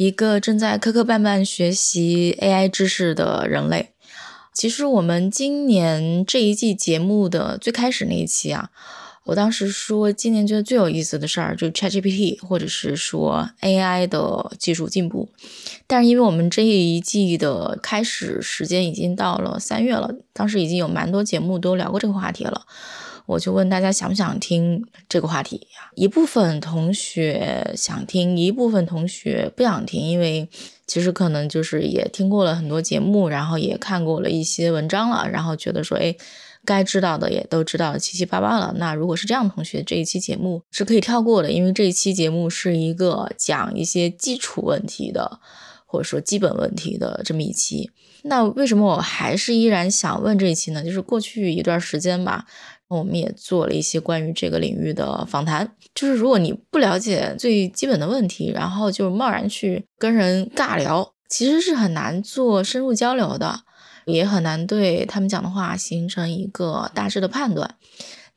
一个正在磕磕绊绊学习 AI 知识的人类。其实我们今年这一季节目的最开始那一期啊，我当时说今年觉得最有意思的事儿就 ChatGPT，或者是说 AI 的技术进步。但是因为我们这一季的开始时间已经到了三月了，当时已经有蛮多节目都聊过这个话题了。我就问大家想不想听这个话题呀？一部分同学想听，一部分同学不想听，因为其实可能就是也听过了很多节目，然后也看过了一些文章了，然后觉得说，哎，该知道的也都知道七七八八了。那如果是这样的同学，这一期节目是可以跳过的，因为这一期节目是一个讲一些基础问题的，或者说基本问题的这么一期。那为什么我还是依然想问这一期呢？就是过去一段时间吧。我们也做了一些关于这个领域的访谈，就是如果你不了解最基本的问题，然后就贸然去跟人尬聊，其实是很难做深入交流的，也很难对他们讲的话形成一个大致的判断。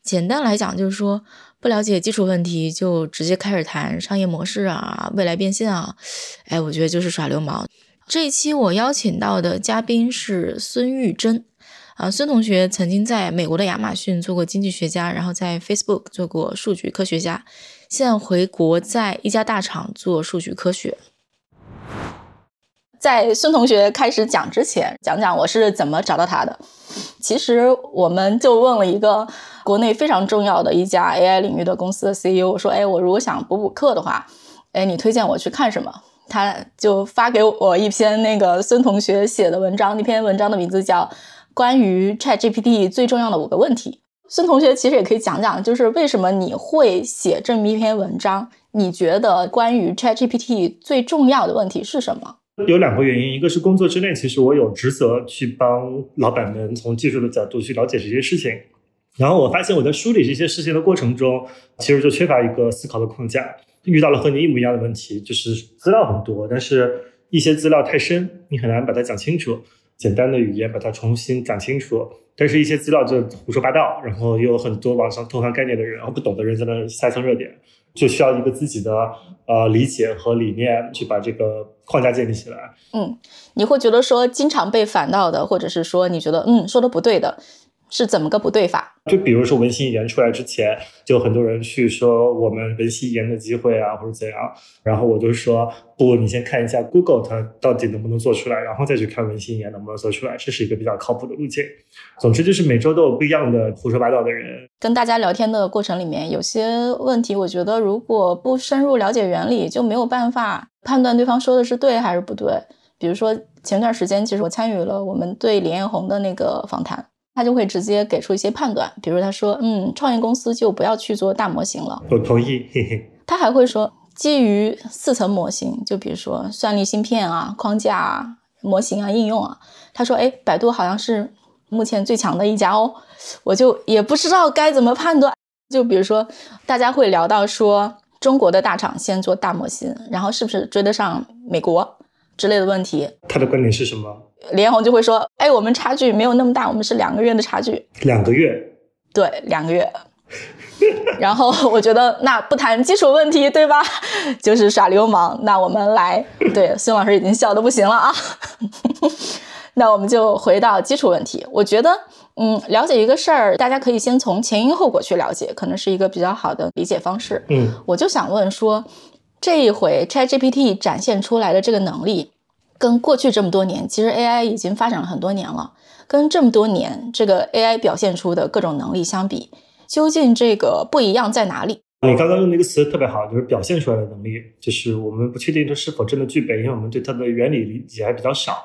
简单来讲，就是说不了解基础问题就直接开始谈商业模式啊、未来变现啊，哎，我觉得就是耍流氓。这一期我邀请到的嘉宾是孙玉珍。啊，孙同学曾经在美国的亚马逊做过经济学家，然后在 Facebook 做过数据科学家，现在回国在一家大厂做数据科学。在孙同学开始讲之前，讲讲我是怎么找到他的。其实我们就问了一个国内非常重要的一家 AI 领域的公司的 CEO，我说：“哎，我如果想补补课的话，哎，你推荐我去看什么？”他就发给我一篇那个孙同学写的文章，那篇文章的名字叫。关于 ChatGPT 最重要的五个问题，孙同学其实也可以讲讲，就是为什么你会写这么一篇文章？你觉得关于 ChatGPT 最重要的问题是什么？有两个原因，一个是工作之内，其实我有职责去帮老板们从技术的角度去了解这些事情，然后我发现我在梳理这些事情的过程中，其实就缺乏一个思考的框架，遇到了和你一模一样的问题，就是资料很多，但是一些资料太深，你很难把它讲清楚。简单的语言把它重新讲清楚，但是一些资料就胡说八道，然后又有很多网上偷换概念的人，然后不懂的人在那瞎蹭热点，就需要一个自己的呃理解和理念去把这个框架建立起来。嗯，你会觉得说经常被反到的，或者是说你觉得嗯说的不对的。是怎么个不对法？就比如说文心一言出来之前，就很多人去说我们文心一言的机会啊，或者怎样。然后我就说不，你先看一下 Google 它到底能不能做出来，然后再去看文心一言能不能做出来，这是一个比较靠谱的路径。总之就是每周都有不一样的胡说八道的人。跟大家聊天的过程里面，有些问题，我觉得如果不深入了解原理，就没有办法判断对方说的是对还是不对。比如说前段时间，其实我参与了我们对李彦宏的那个访谈。他就会直接给出一些判断，比如他说：“嗯，创业公司就不要去做大模型了。”我同意。嘿嘿。他还会说，基于四层模型，就比如说算力芯片啊、框架啊、模型啊、应用啊。他说：“哎，百度好像是目前最强的一家哦。”我就也不知道该怎么判断。就比如说，大家会聊到说，中国的大厂先做大模型，然后是不是追得上美国？之类的问题，他的观点是什么？连红就会说：“哎，我们差距没有那么大，我们是两个月的差距。”两个月，对，两个月。然后我觉得那不谈基础问题，对吧？就是耍流氓。那我们来，对，孙老师已经笑的不行了啊。那我们就回到基础问题。我觉得，嗯，了解一个事儿，大家可以先从前因后果去了解，可能是一个比较好的理解方式。嗯，我就想问说。这一回 ChatGPT 展现出来的这个能力，跟过去这么多年，其实 AI 已经发展了很多年了。跟这么多年这个 AI 表现出的各种能力相比，究竟这个不一样在哪里？你刚刚用那个词特别好，就是表现出来的能力，就是我们不确定它是否真的具备，因为我们对它的原理理解还比较少。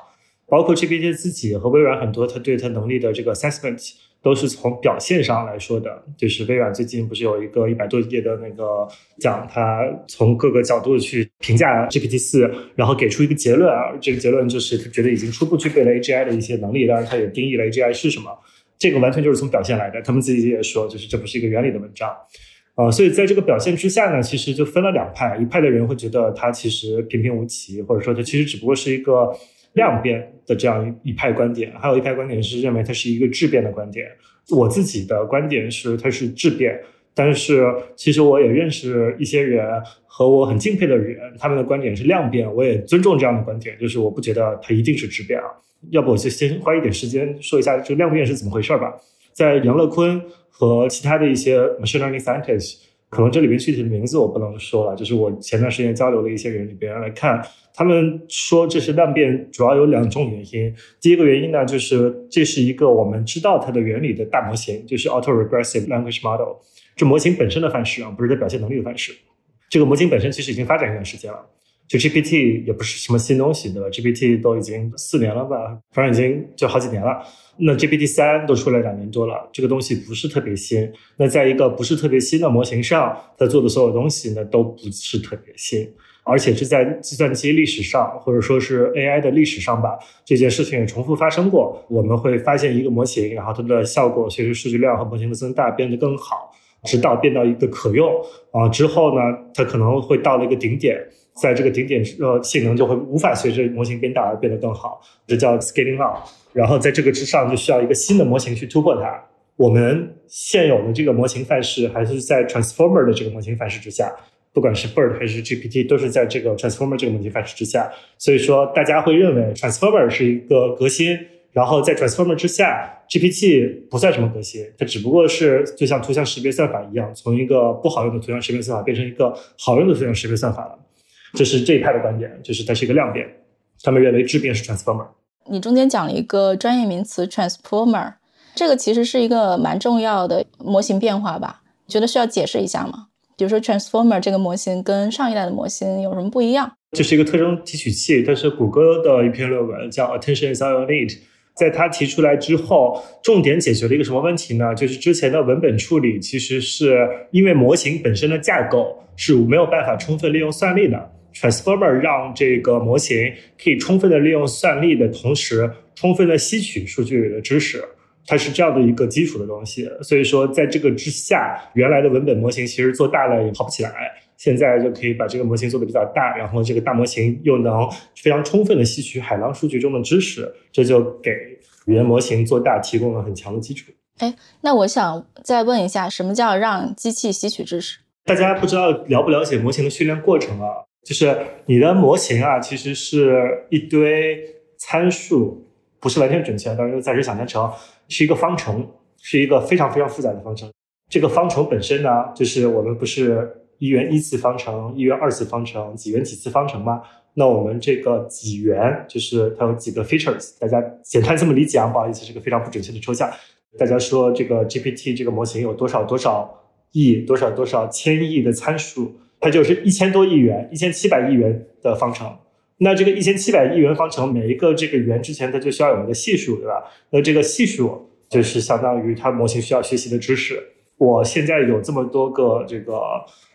包括 GPT 自己和微软很多，它对它能力的这个 assessment 都是从表现上来说的。就是微软最近不是有一个一百多页的那个讲，它从各个角度去评价 GPT 四，然后给出一个结论啊。这个结论就是他觉得已经初步具备了 AGI 的一些能力，当然他也定义了 AGI 是什么。这个完全就是从表现来的。他们自己也说，就是这不是一个原理的文章。呃，所以在这个表现之下呢，其实就分了两派，一派的人会觉得它其实平平无奇，或者说它其实只不过是一个量变的这样一派观点，还有一派观点是认为它是一个质变的观点。我自己的观点是它是质变，但是其实我也认识一些人和我很敬佩的人，他们的观点是量变，我也尊重这样的观点，就是我不觉得它一定是质变啊。要不我就先花一点时间说一下这个量变是怎么回事吧，在杨乐坤。和其他的一些 machine learning scientist 可能这里面具体的名字我不能说了。就是我前段时间交流的一些人里边来看，他们说这是量变主要有两种原因。第一个原因呢，就是这是一个我们知道它的原理的大模型，就是 auto-regressive language model，这模型本身的范式啊，不是它表现能力的范式。这个模型本身其实已经发展一段时间了。就 GPT 也不是什么新东西，对吧？GPT 都已经四年了吧，反正已经就好几年了。那 GPT 三都出来两年多了，这个东西不是特别新。那在一个不是特别新的模型上，它做的所有东西呢，都不是特别新。而且是在计算机历史上，或者说是 AI 的历史上吧，这件事情也重复发生过。我们会发现一个模型，然后它的效果随着数据量和模型的增大变得更好，直到变到一个可用啊之后呢，它可能会到了一个顶点。在这个顶点，呃，性能就会无法随着模型变大而变得更好，这叫 scaling up。然后在这个之上，就需要一个新的模型去突破它。我们现有的这个模型范式，还是在 transformer 的这个模型范式之下，不管是 bird 还是 GPT，都是在这个 transformer 这个模型范式之下。所以说，大家会认为 transformer 是一个革新，然后在 transformer 之下，GPT 不算什么革新，它只不过是就像图像识别算法一样，从一个不好用的图像识别算法变成一个好用的图像识别算法了。这是这一派的观点，就是它是一个量变，他们认为质变是 transformer。你中间讲了一个专业名词 transformer，这个其实是一个蛮重要的模型变化吧？觉得需要解释一下吗？比如说 transformer 这个模型跟上一代的模型有什么不一样？这是一个特征提取器，它是谷歌的一篇论文，叫 Attention is all you need。在它提出来之后，重点解决了一个什么问题呢？就是之前的文本处理其实是因为模型本身的架构是没有办法充分利用算力的。Transformer 让这个模型可以充分的利用算力的同时，充分的吸取数据的知识，它是这样的一个基础的东西。所以说，在这个之下，原来的文本模型其实做大了也跑不起来，现在就可以把这个模型做的比较大，然后这个大模型又能非常充分的吸取海量数据中的知识，这就给语言模型做大提供了很强的基础。哎，那我想再问一下，什么叫让机器吸取知识？大家不知道了不了解模型的训练过程啊？就是你的模型啊，其实是一堆参数，不是完全准确，但是又暂时想象成是一个方程，是一个非常非常复杂的方程。这个方程本身呢，就是我们不是一元一次方程、一元二次方程、几元几次方程吗？那我们这个几元就是它有几个 features，大家简单这么理解啊，不好意思，是个非常不准确的抽象。大家说这个 GPT 这个模型有多少多少亿、多少多少千亿的参数？它就是一千多亿元、一千七百亿元的方程。那这个一千七百亿元方程，每一个这个元之前，它就需要有一个系数，对吧？那这个系数就是相当于它模型需要学习的知识。我现在有这么多个这个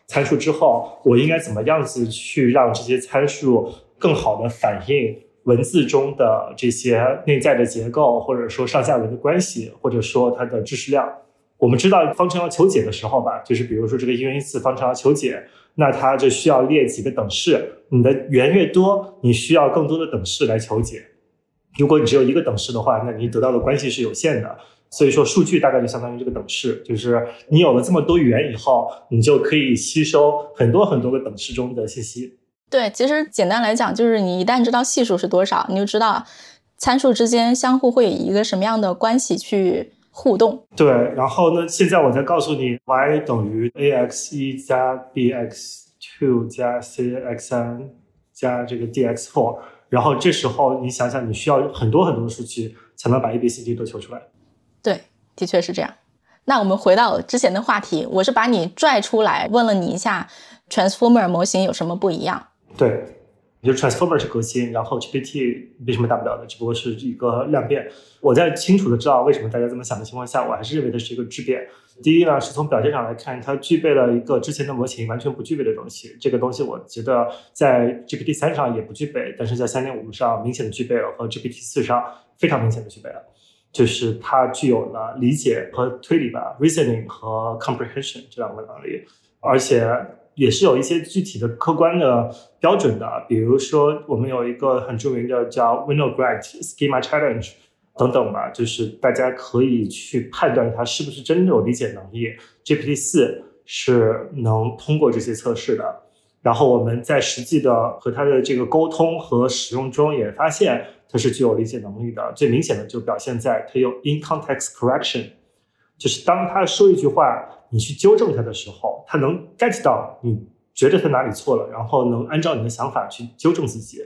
参数之后，我应该怎么样子去让这些参数更好的反映文字中的这些内在的结构，或者说上下文的关系，或者说它的知识量？我们知道方程要求解的时候吧，就是比如说这个一元一次方程要求解。那它就需要列几个等式，你的元越多，你需要更多的等式来求解。如果你只有一个等式的话，那你得到的关系是有限的。所以说，数据大概就相当于这个等式，就是你有了这么多元以后，你就可以吸收很多很多个等式中的信息。对，其实简单来讲，就是你一旦知道系数是多少，你就知道参数之间相互会以一个什么样的关系去。互动对，然后呢？现在我再告诉你，y 等于 ax 一加 bx two 加 cx 三加这个 dx four，然后这时候你想想，你需要很多很多的数据才能把 a b c d 都求出来。对，的确是这样。那我们回到之前的话题，我是把你拽出来，问了你一下，transformer 模型有什么不一样？对。就 transformer 是革新，然后 GPT 没什么大不了的，只不过是一个量变。我在清楚的知道为什么大家这么想的情况下，我还是认为它是一个质变。第一呢，是从表现上来看，它具备了一个之前的模型完全不具备的东西。这个东西我觉得在 GPT 三上也不具备，但是在三点五上明显的具备了，和 GPT 四上非常明显的具备了，就是它具有了理解和推理吧，reasoning 和 comprehension 这两个能力，而且。也是有一些具体的客观的标准的，比如说我们有一个很著名的叫 Winograd Schema Challenge 等等吧，就是大家可以去判断它是不是真的有理解能力。GPT 四是能通过这些测试的，然后我们在实际的和它的这个沟通和使用中也发现它是具有理解能力的。最明显的就表现在它有 in context correction，就是当他说一句话。你去纠正他的时候，他能 get 到你觉得他哪里错了，然后能按照你的想法去纠正自己。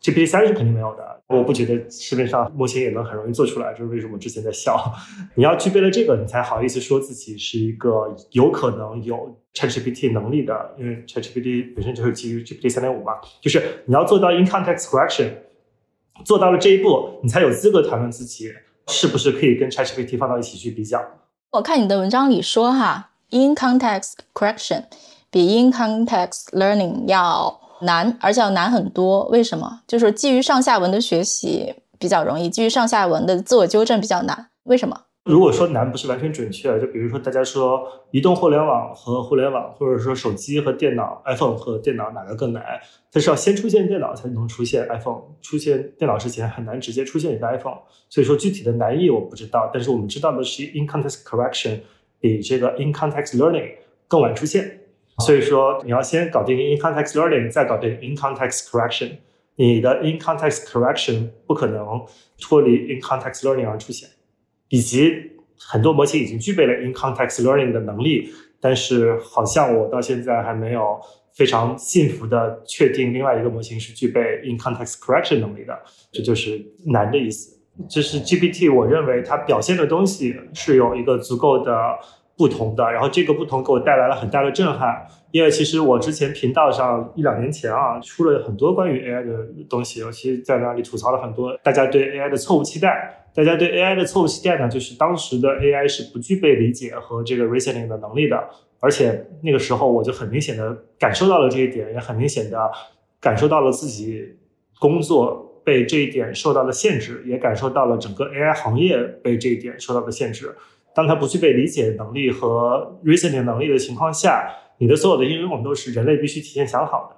GPT 三是肯定没有的，我不觉得市面上目前也能很容易做出来，这是为什么之前在笑。你要具备了这个，你才好意思说自己是一个有可能有 ChatGPT 能力的，因为 ChatGPT 本身就是基于 GPT 三点五嘛。就是你要做到 in context correction，做到了这一步，你才有资格谈论自己是不是可以跟 ChatGPT 放到一起去比较。我看你的文章里说哈，in context correction 比 in context learning 要难，而且要难很多。为什么？就是基于上下文的学习比较容易，基于上下文的自我纠正比较难。为什么？如果说难不是完全准确，就比如说大家说移动互联网和互联网，或者说手机和电脑，iPhone 和电脑哪个更难？它是要先出现电脑才能出现 iPhone，出现电脑之前很难直接出现一个 iPhone。所以说具体的难易我不知道，但是我们知道的是 in context correction 比这个 in context learning 更晚出现。所以说你要先搞定 in context learning，再搞定 in context correction。你的 in context correction 不可能脱离 in context learning 而出现。以及很多模型已经具备了 in context learning 的能力，但是好像我到现在还没有非常幸福的确定另外一个模型是具备 in context correction 能力的，这就是难的意思。就是 GPT，我认为它表现的东西是有一个足够的不同的，然后这个不同给我带来了很大的震撼。因为其实我之前频道上一两年前啊，出了很多关于 AI 的东西，尤其在那里吐槽了很多大家对 AI 的错误期待。大家对 AI 的错误期待呢，就是当时的 AI 是不具备理解和这个 reasoning 的能力的。而且那个时候我就很明显的感受到了这一点，也很明显的感受到了自己工作被这一点受到了限制，也感受到了整个 AI 行业被这一点受到了限制。当它不具备理解能力和 reasoning 能力的情况下，你的所有的应用都是人类必须提前想好的，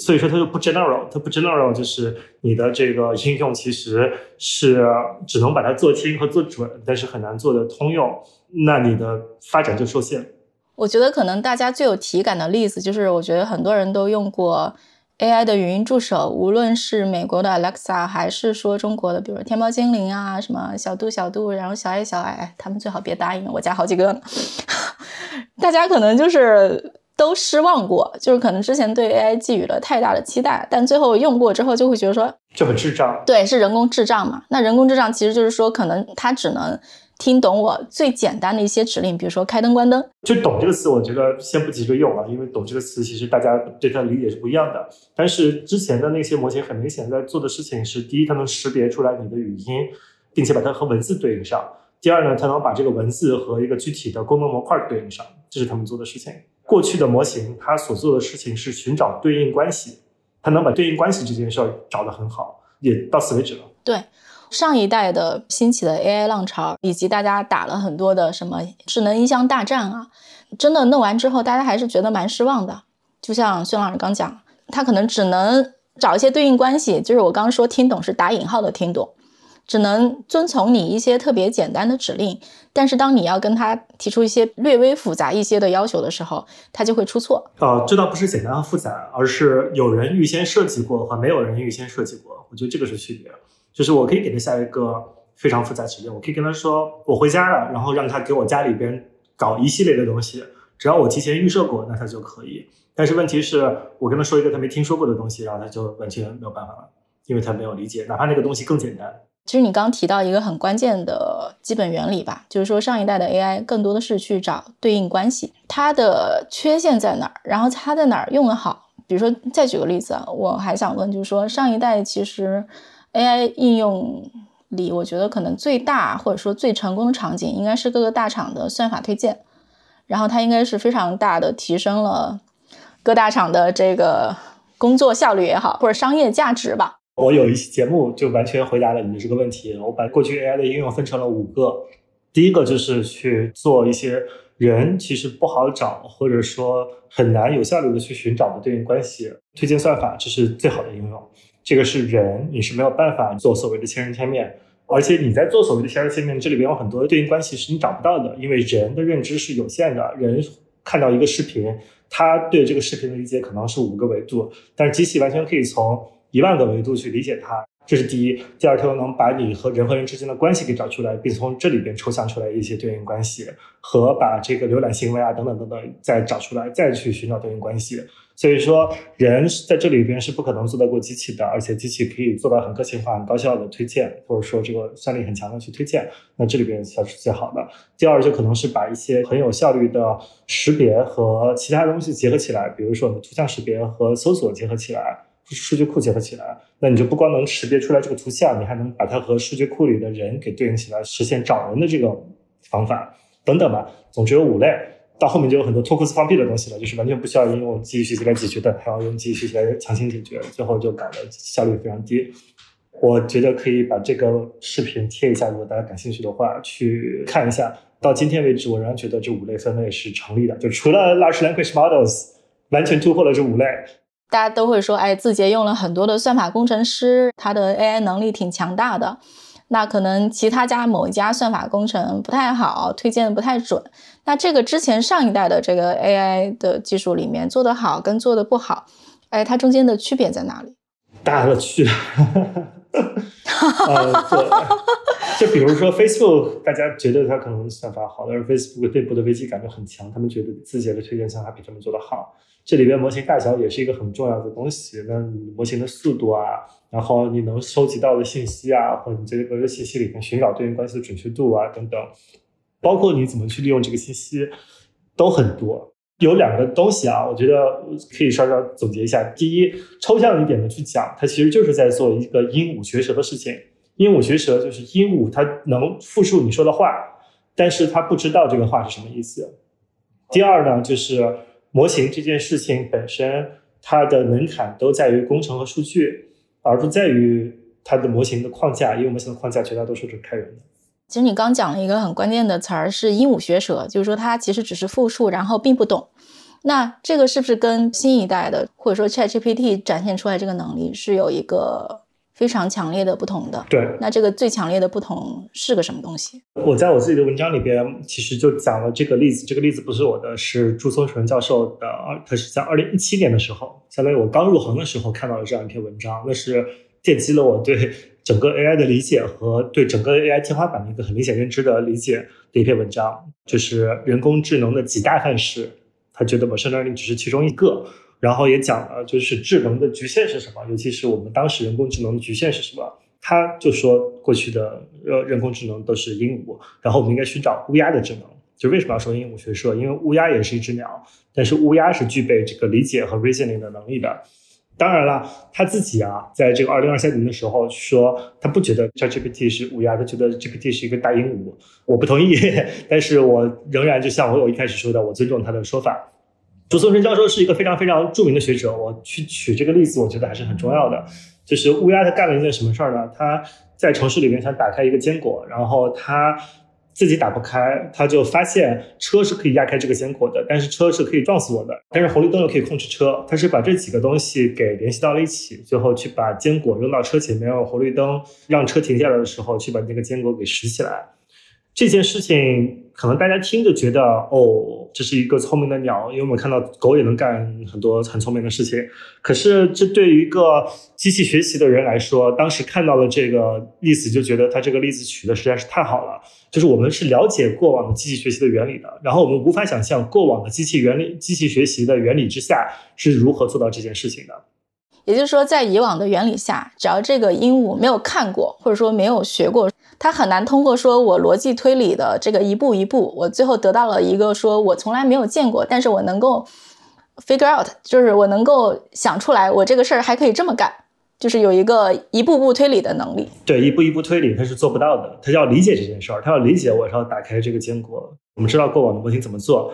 所以说它就不 general，它不 general 就是你的这个应用其实是只能把它做轻和做准，但是很难做的通用，那你的发展就受限。我觉得可能大家最有体感的例子就是，我觉得很多人都用过 AI 的语音助手，无论是美国的 Alexa，还是说中国的，比如天猫精灵啊，什么小度小度，然后小爱小爱，他们最好别答应，我家好几个。大家可能就是都失望过，就是可能之前对 AI 寄予了太大的期待，但最后用过之后就会觉得说就很智障。对，是人工智障嘛？那人工智障其实就是说，可能它只能听懂我最简单的一些指令，比如说开灯关灯。就“懂”这个词，我觉得先不急着用啊，因为“懂”这个词其实大家对它的理解是不一样的。但是之前的那些模型很明显在做的事情是：第一，它能识别出来你的语音，并且把它和文字对应上。第二呢，它能把这个文字和一个具体的功能模块对应上，这是他们做的事情。过去的模型，它所做的事情是寻找对应关系，它能把对应关系这件事儿找得很好，也到此为止了。对，上一代的兴起的 AI 浪潮，以及大家打了很多的什么智能音箱大战啊，真的弄完之后，大家还是觉得蛮失望的。就像孙老师刚讲，他可能只能找一些对应关系，就是我刚说听懂是打引号的听懂。只能遵从你一些特别简单的指令，但是当你要跟他提出一些略微复杂一些的要求的时候，他就会出错。哦，这倒不是简单和复杂，而是有人预先设计过和没有人预先设计过。我觉得这个是区别。就是我可以给他下一个非常复杂指令，我可以跟他说我回家了，然后让他给我家里边搞一系列的东西，只要我提前预设过，那他就可以。但是问题是我跟他说一个他没听说过的东西，然后他就完全没有办法了，因为他没有理解，哪怕那个东西更简单。其实你刚提到一个很关键的基本原理吧，就是说上一代的 AI 更多的是去找对应关系，它的缺陷在哪儿，然后它在哪儿用得好，比如说，再举个例子啊，我还想问，就是说上一代其实 AI 应用里，我觉得可能最大或者说最成功的场景，应该是各个大厂的算法推荐，然后它应该是非常大的提升了各大厂的这个工作效率也好，或者商业价值吧。我有一期节目就完全回答了你的这个问题，我把过去 AI 的应用分成了五个，第一个就是去做一些。人其实不好找，或者说很难有效率的去寻找的对应关系，推荐算法这是最好的应用。这个是人，你是没有办法做所谓的千人千面，而且你在做所谓的千人千面，这里边有很多对应关系是你找不到的，因为人的认知是有限的。人看到一个视频，他对这个视频的理解可能是五个维度，但是机器完全可以从一万个维度去理解它。这是第一，第二，它又能把你和人和人之间的关系给找出来，并从这里边抽象出来一些对应关系，和把这个浏览行为啊等等等等再找出来，再去寻找对应关系。所以说，人在这里边是不可能做得过机器的，而且机器可以做到很个性化、很高效的推荐，或者说这个算力很强的去推荐。那这里边才是最好的。第二，就可能是把一些很有效率的识别和其他东西结合起来，比如说图像识别和搜索结合起来。数据库结合起来，那你就不光能识别出来这个图像，你还能把它和数据库里的人给对应起来，实现找人的这个方法等等吧。总之有五类，到后面就有很多脱裤子放屁的东西了，就是完全不需要用机器学习来解决的，还要用机器学习来强行解决，最后就搞得效率非常低。我觉得可以把这个视频贴一下，如果大家感兴趣的话，去看一下。到今天为止，我仍然觉得这五类分类是成立的，就除了 large language models 完全突破了这五类。大家都会说，哎，字节用了很多的算法工程师，他的 AI 能力挺强大的。那可能其他家某一家算法工程不太好，推荐的不太准。那这个之前上一代的这个 AI 的技术里面做得好跟做的不好，哎，它中间的区别在哪里？大了去了。呃，就比如说 Facebook，大家觉得它可能算法好，但是 Facebook 内部的危机感就很强，他们觉得字节的推荐算法比他们做的好。这里边模型大小也是一个很重要的东西，那你模型的速度啊，然后你能收集到的信息啊，或者你这个信息里面寻找对应关系的准确度啊等等，包括你怎么去利用这个信息，都很多。有两个东西啊，我觉得可以稍稍总结一下。第一，抽象一点的去讲，它其实就是在做一个鹦鹉学舌的事情。鹦鹉学舌就是鹦鹉它能复述你说的话，但是它不知道这个话是什么意思。第二呢，就是。模型这件事情本身，它的门槛都在于工程和数据，而不在于它的模型的框架。因为模型的框架绝大多数是开源的。其实你刚讲了一个很关键的词儿，是鹦鹉学舌，就是说它其实只是复述，然后并不懂。那这个是不是跟新一代的或者说 ChatGPT 展现出来这个能力是有一个？非常强烈的不同的，对，那这个最强烈的不同是个什么东西？我在我自己的文章里边其实就讲了这个例子，这个例子不是我的，是朱松纯教授的，他是在二零一七年的时候，相当于我刚入行的时候看到了这样一篇文章，那是奠基了我对整个 AI 的理解和对整个 AI 天花板的一个很明显认知的理解的一篇文章，就是人工智能的几大范式，他觉得 machine learning 只是其中一个。然后也讲了，就是智能的局限是什么，尤其是我们当时人工智能的局限是什么。他就说，过去的呃人工智能都是鹦鹉，然后我们应该寻找乌鸦的智能。就为什么要说鹦鹉学舌？因为乌鸦也是一只鸟，但是乌鸦是具备这个理解和 reasoning 的能力的。当然了，他自己啊，在这个二零二三年的时候说，他不觉得 ChatGPT 是乌鸦，他觉得 GPT 是一个大鹦鹉。我不同意，但是我仍然就像我我一开始说的，我尊重他的说法。朱松春教授是一个非常非常著名的学者，我去举这个例子，我觉得还是很重要的。就是乌鸦，它干了一件什么事儿呢？它在城市里面想打开一个坚果，然后它自己打不开，它就发现车是可以压开这个坚果的，但是车是可以撞死我的，但是红绿灯又可以控制车。它是把这几个东西给联系到了一起，最后去把坚果扔到车前面，用红绿灯让车停下来的时候，去把那个坚果给拾起来。这件事情可能大家听着觉得哦，这是一个聪明的鸟，因为我们看到狗也能干很多很聪明的事情。可是这对于一个机器学习的人来说，当时看到了这个例子，就觉得他这个例子取的实在是太好了。就是我们是了解过往的机器学习的原理的，然后我们无法想象过往的机器原理、机器学习的原理之下是如何做到这件事情的。也就是说，在以往的原理下，只要这个鹦鹉没有看过，或者说没有学过。它很难通过说我逻辑推理的这个一步一步，我最后得到了一个说我从来没有见过，但是我能够 figure out，就是我能够想出来，我这个事儿还可以这么干，就是有一个一步步推理的能力。对，一步一步推理，他是做不到的。他要理解这件事儿，他要理解我要打开这个坚果。我们知道过往的模型怎么做，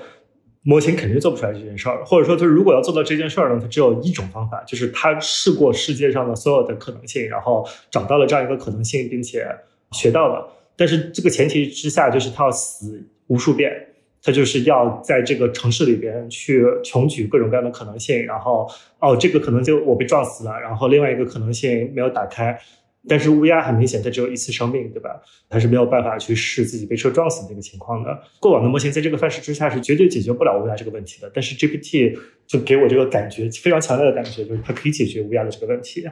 模型肯定做不出来这件事儿。或者说，他如果要做到这件事儿呢，他只有一种方法，就是他试过世界上的所有的可能性，然后找到了这样一个可能性，并且学到了。但是这个前提之下，就是他要死无数遍。他就是要在这个城市里边去穷举各种各样的可能性，然后哦，这个可能就我被撞死了，然后另外一个可能性没有打开，但是乌鸦很明显它只有一次生命，对吧？它是没有办法去试自己被车撞死的那个情况的。过往的模型在这个范式之下是绝对解决不了乌鸦这个问题的，但是 GPT 就给我这个感觉非常强烈的感觉，就是它可以解决乌鸦的这个问题。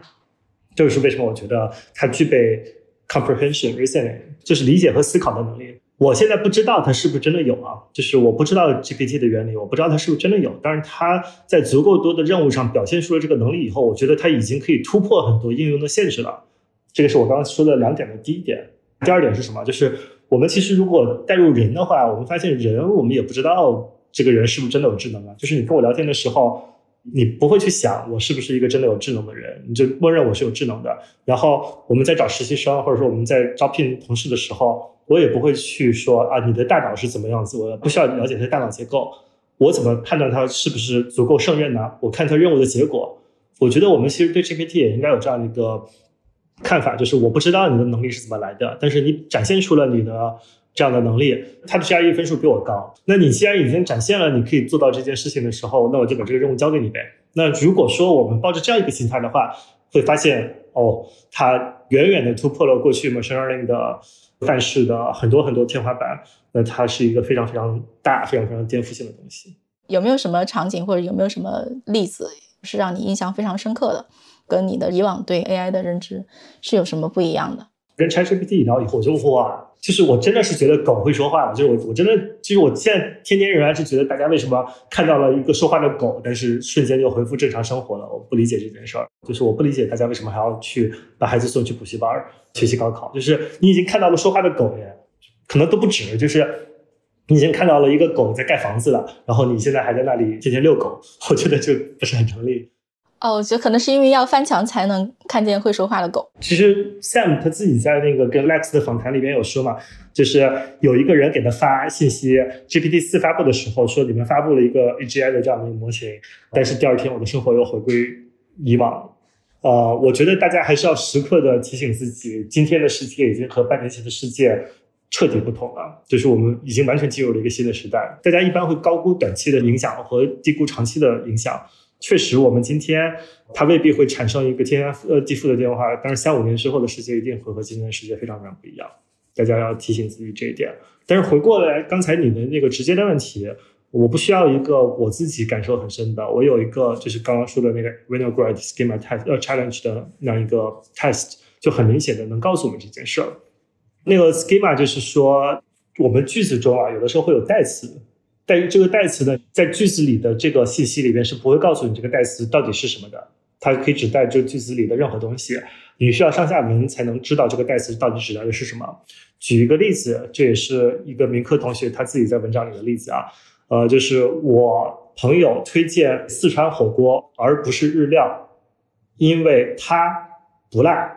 这就是为什么我觉得它具备 comprehension reasoning，就是理解和思考的能力。我现在不知道它是不是真的有啊，就是我不知道 GPT 的原理，我不知道它是不是真的有。但是它在足够多的任务上表现出了这个能力以后，我觉得它已经可以突破很多应用的限制了。这个是我刚刚说的两点的第一点。第二点是什么？就是我们其实如果带入人的话，我们发现人我们也不知道这个人是不是真的有智能啊。就是你跟我聊天的时候，你不会去想我是不是一个真的有智能的人，你就默认我是有智能的。然后我们在找实习生，或者说我们在招聘同事的时候。我也不会去说啊，你的大脑是怎么样子，我不需要了解他的大脑结构，我怎么判断他是不是足够胜任呢？我看他任务的结果。我觉得我们其实对 GPT 也应该有这样一个看法，就是我不知道你的能力是怎么来的，但是你展现出了你的这样的能力，他的 GRE 分数比我高，那你既然已经展现了你可以做到这件事情的时候，那我就把这个任务交给你呗。那如果说我们抱着这样一个心态的话，会发现哦，它远远的突破了过去 machine learning 的。范式的很多很多天花板，那它是一个非常非常大、非常非常颠覆性的东西。有没有什么场景或者有没有什么例子是让你印象非常深刻的？跟你的以往对 AI 的认知是有什么不一样的？跟 ChatGPT 聊以后，我就哇，就是我真的是觉得狗会说话了。就是我我真的，就是我现在天天仍然是觉得，大家为什么看到了一个说话的狗，但是瞬间就恢复正常生活了？我不理解这件事儿，就是我不理解大家为什么还要去把孩子送去补习班学习高考。就是你已经看到了说话的狗耶，可能都不止，就是你已经看到了一个狗在盖房子了，然后你现在还在那里天天遛狗，我觉得就不是很成立。哦，我觉得可能是因为要翻墙才能看见会说话的狗。其实 Sam 他自己在那个跟 Lex 的访谈里面有说嘛，就是有一个人给他发信息，GPT 四发布的时候说你们发布了一个 AGI 的这样的一个模型，但是第二天我的生活又回归以往。呃，我觉得大家还是要时刻的提醒自己，今天的世界已经和半年前的世界彻底不同了，就是我们已经完全进入了一个新的时代。大家一般会高估短期的影响和低估长期的影响。确实，我们今天它未必会产生一个天翻地覆的变化，但是三五年之后的世界一定会和今天的世界非常非常不一样。大家要提醒自己这一点。但是回过来，刚才你的那个直接的问题，我不需要一个我自己感受很深的，我有一个就是刚刚说的那个 Winograd Schema Test 呃 Challenge 的那样一个 test，就很明显的能告诉我们这件事儿。那个 Schema 就是说，我们句子中啊，有的时候会有代词。但这个代词呢，在句子里的这个信息里边是不会告诉你这个代词到底是什么的，它可以指代这个句子里的任何东西。你需要上下文才能知道这个代词到底指代的是什么。举一个例子，这也是一个民科同学他自己在文章里的例子啊，呃，就是我朋友推荐四川火锅而不是日料，因为它不辣。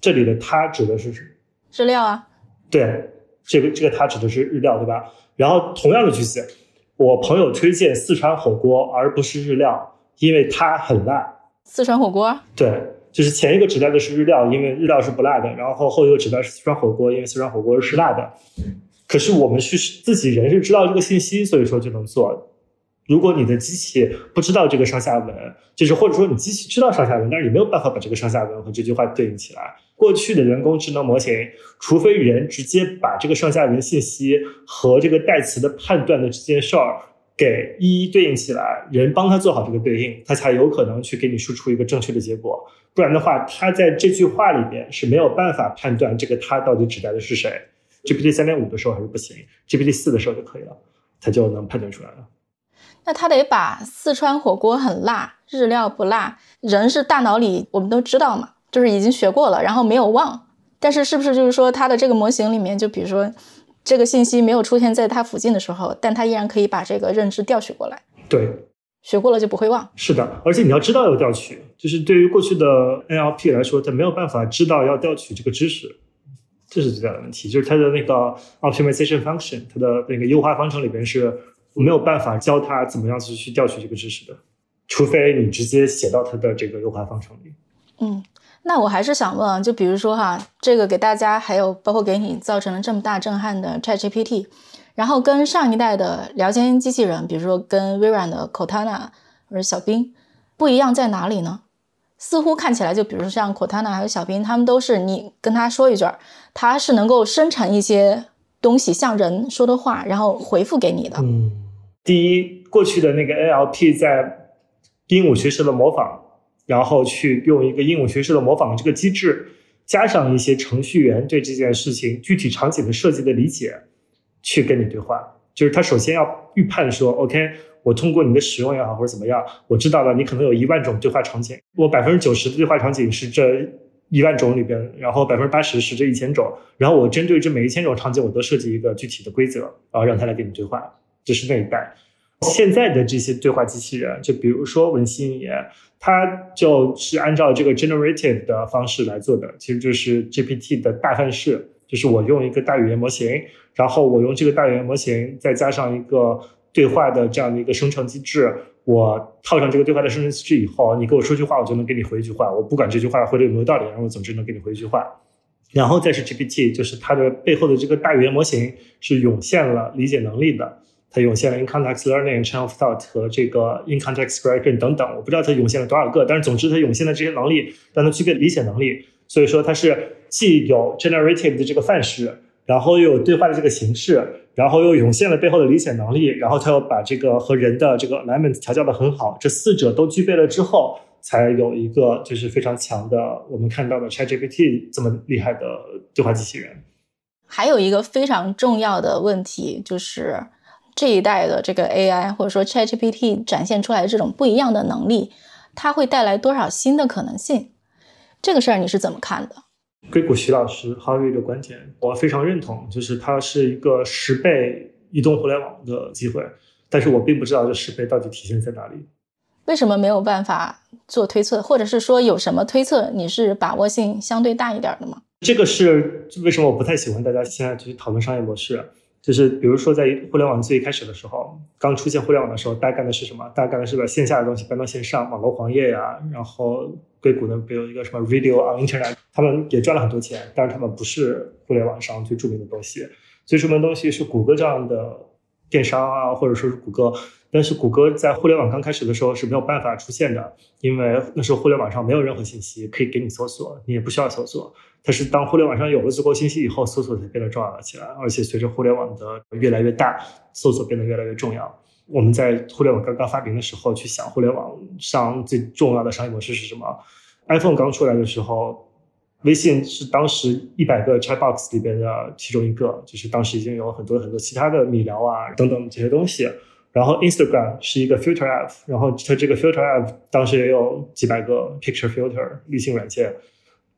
这里的它指的是什么？日料啊。对，这个这个它指的是日料，对吧？然后同样的句子，我朋友推荐四川火锅而不是日料，因为它很辣。四川火锅？对，就是前一个指代的是日料，因为日料是不辣的，然后后一个指代是四川火锅，因为四川火锅是辣的。可是我们是自己人是知道这个信息，所以说就能做。如果你的机器不知道这个上下文，就是或者说你机器知道上下文，但是你没有办法把这个上下文和这句话对应起来。过去的人工智能模型，除非人直接把这个上下文信息和这个代词的判断的这件事儿给一一对应起来，人帮他做好这个对应，他才有可能去给你输出一个正确的结果。不然的话，他在这句话里边是没有办法判断这个他到底指代的是谁。GPT 三点五的时候还是不行，GPT 四的时候就可以了，他就能判断出来了。那他得把四川火锅很辣，日料不辣。人是大脑里我们都知道嘛，就是已经学过了，然后没有忘。但是是不是就是说它的这个模型里面，就比如说这个信息没有出现在它附近的时候，但它依然可以把这个认知调取过来？对，学过了就不会忘。是的，而且你要知道要调取，就是对于过去的 NLP 来说，它没有办法知道要调取这个知识，这是最大的问题。就是它的那个 optimization function，它的那个优化方程里边是没有办法教它怎么样去去调取这个知识的，除非你直接写到它的这个优化方程里。嗯，那我还是想问啊，就比如说哈，这个给大家还有包括给你造成了这么大震撼的 ChatGPT。然后跟上一代的聊天机器人，比如说跟微软的 Cortana 或者小冰不一样在哪里呢？似乎看起来就比如说像 Cortana 还有小冰，他们都是你跟他说一句，他是能够生成一些东西像人说的话，然后回复给你的。嗯，第一，过去的那个 NLP 在鹦鹉学舌的模仿，然后去用一个鹦鹉学舌的模仿这个机制，加上一些程序员对这件事情具体场景的设计的理解。去跟你对话，就是他首先要预判说，OK，我通过你的使用也好或者怎么样，我知道了你可能有一万种对话场景，我百分之九十的对话场景是这一万种里边，然后百分之八十是这一千种，然后我针对这每一千种场景，我都设计一个具体的规则，然后让他来跟你对话，这是那一代。现在的这些对话机器人，就比如说文心一言，它就是按照这个 generative 的方式来做的，其实就是 GPT 的大范式。就是我用一个大语言模型，然后我用这个大语言模型再加上一个对话的这样的一个生成机制，我套上这个对话的生成机制以后，你给我说句话，我就能给你回一句话。我不管这句话回的有没有道理，然后总之能给你回一句话。然后再是 GPT，就是它的背后的这个大语言模型是涌现了理解能力的，它涌现了 in context learning、chain of thought 和这个 in context regression 等等。我不知道它涌现了多少个，但是总之它涌现的这些能力让它具备理解能力。所以说它是既有 generative 的这个范式，然后又有对话的这个形式，然后又涌现了背后的理解能力，然后它又把这个和人的这个 alignment 调教的很好，这四者都具备了之后，才有一个就是非常强的我们看到的 ChatGPT 这么厉害的对话机器人。还有一个非常重要的问题就是这一代的这个 AI 或者说 ChatGPT 展现出来的这种不一样的能力，它会带来多少新的可能性？这个事儿你是怎么看的？硅谷徐老师 Harvey 的观点，我非常认同，就是它是一个十倍移动互联网的机会，但是我并不知道这十倍到底体现在哪里。为什么没有办法做推测，或者是说有什么推测你是把握性相对大一点的吗？这个是为什么我不太喜欢大家现在去讨论商业模式。就是比如说，在互联网最开始的时候，刚出现互联网的时候，大家干的是什么？大家干的是把线下的东西搬到线上，网络黄页呀。然后硅谷呢，比如一个什么 Video on Internet，他们也赚了很多钱，但是他们不是互联网上最著名的东西。最著名的东西是谷歌这样的电商啊，或者说是谷歌。但是谷歌在互联网刚开始的时候是没有办法出现的，因为那时候互联网上没有任何信息可以给你搜索，你也不需要搜索。它是当互联网上有了足够信息以后，搜索才变得重要了起来。而且随着互联网的越来越大，搜索变得越来越重要。我们在互联网刚刚发明的时候去想，互联网上最重要的商业模式是什么？iPhone 刚出来的时候，微信是当时一百个 Chatbox 里边的其中一个，就是当时已经有很多很多其他的米聊啊等等这些东西。然后 Instagram 是一个 filter app，然后它这个 filter app 当时也有几百个 picture filter 滤镜软件。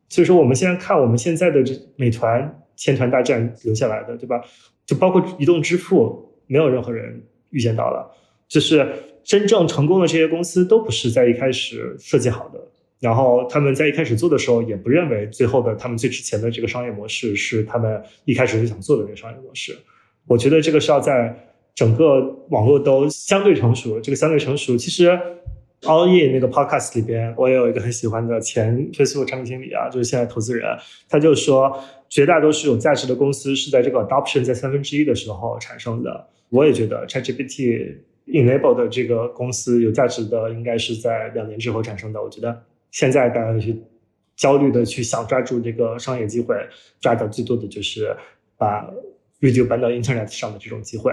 所以说，我们现在看我们现在的这美团千团大战留下来的，对吧？就包括移动支付，没有任何人预见到了。就是真正成功的这些公司，都不是在一开始设计好的。然后他们在一开始做的时候，也不认为最后的他们最值钱的这个商业模式是他们一开始就想做的那个商业模式。我觉得这个是要在整个网络都相对成熟。这个相对成熟，其实。All in 那个 podcast 里边，我也有一个很喜欢的前 Facebook 产品经理啊，就是现在投资人，他就说，绝大多数有价值的公司是在这个 adoption 在三分之一的时候产生的。我也觉得 ChatGPT enable 的这个公司有价值的，应该是在两年之后产生的。我觉得现在大家去焦虑的去想抓住这个商业机会，抓的最多的就是把 video 搬到 Internet 上的这种机会。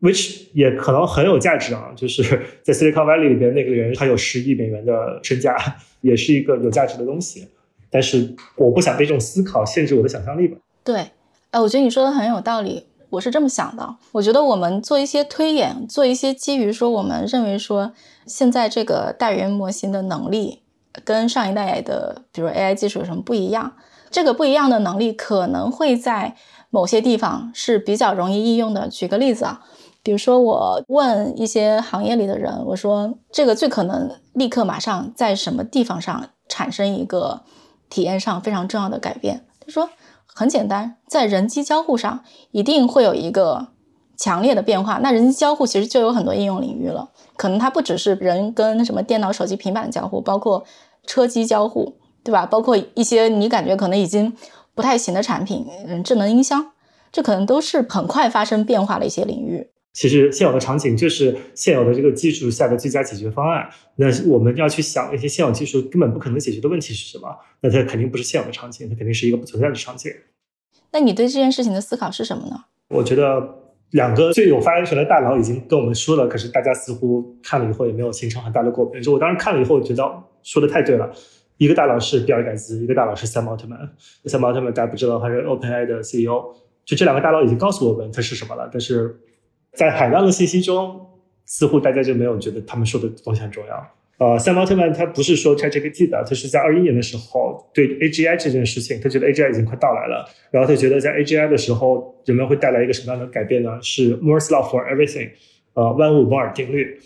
Which 也可能很有价值啊，就是在 Silicon Valley 里边那个人，他有十亿美元的身价，也是一个有价值的东西。但是我不想被这种思考限制我的想象力吧。对，哎，我觉得你说的很有道理，我是这么想的。我觉得我们做一些推演，做一些基于说我们认为说现在这个大语言模型的能力跟上一代的，比如 AI 技术有什么不一样？这个不一样的能力可能会在某些地方是比较容易应用的。举个例子啊。比如说，我问一些行业里的人，我说这个最可能立刻马上在什么地方上产生一个体验上非常重要的改变？他说很简单，在人机交互上一定会有一个强烈的变化。那人机交互其实就有很多应用领域了，可能它不只是人跟什么电脑、手机、平板交互，包括车机交互，对吧？包括一些你感觉可能已经不太行的产品，嗯，智能音箱，这可能都是很快发生变化的一些领域。其实现有的场景就是现有的这个技术下的最佳解决方案。那我们要去想那些现有技术根本不可能解决的问题是什么？那它肯定不是现有的场景，它肯定是一个不存在的场景。那你对这件事情的思考是什么呢？我觉得两个最有发言权的大佬已经跟我们说了，可是大家似乎看了以后也没有形成很大的共鸣。就我当时看了以后，觉得说的太对了。一个大佬是比尔盖茨，一个大佬是 Sam Altman。Sam Altman 大家不知道他是 OpenAI 的 CEO。就这两个大佬已经告诉我们他是什么了，但是。在海量的信息中，似乎大家就没有觉得他们说的东西很重要。呃，三毛特曼他不是说 ChatGPT 的，他是在二一年的时候对 AGI 这件事情，他觉得 AGI 已经快到来了，然后他觉得在 AGI 的时候，人们会带来一个什么样的改变呢？是 Moore's Law for Everything，呃，万物摩尔定律。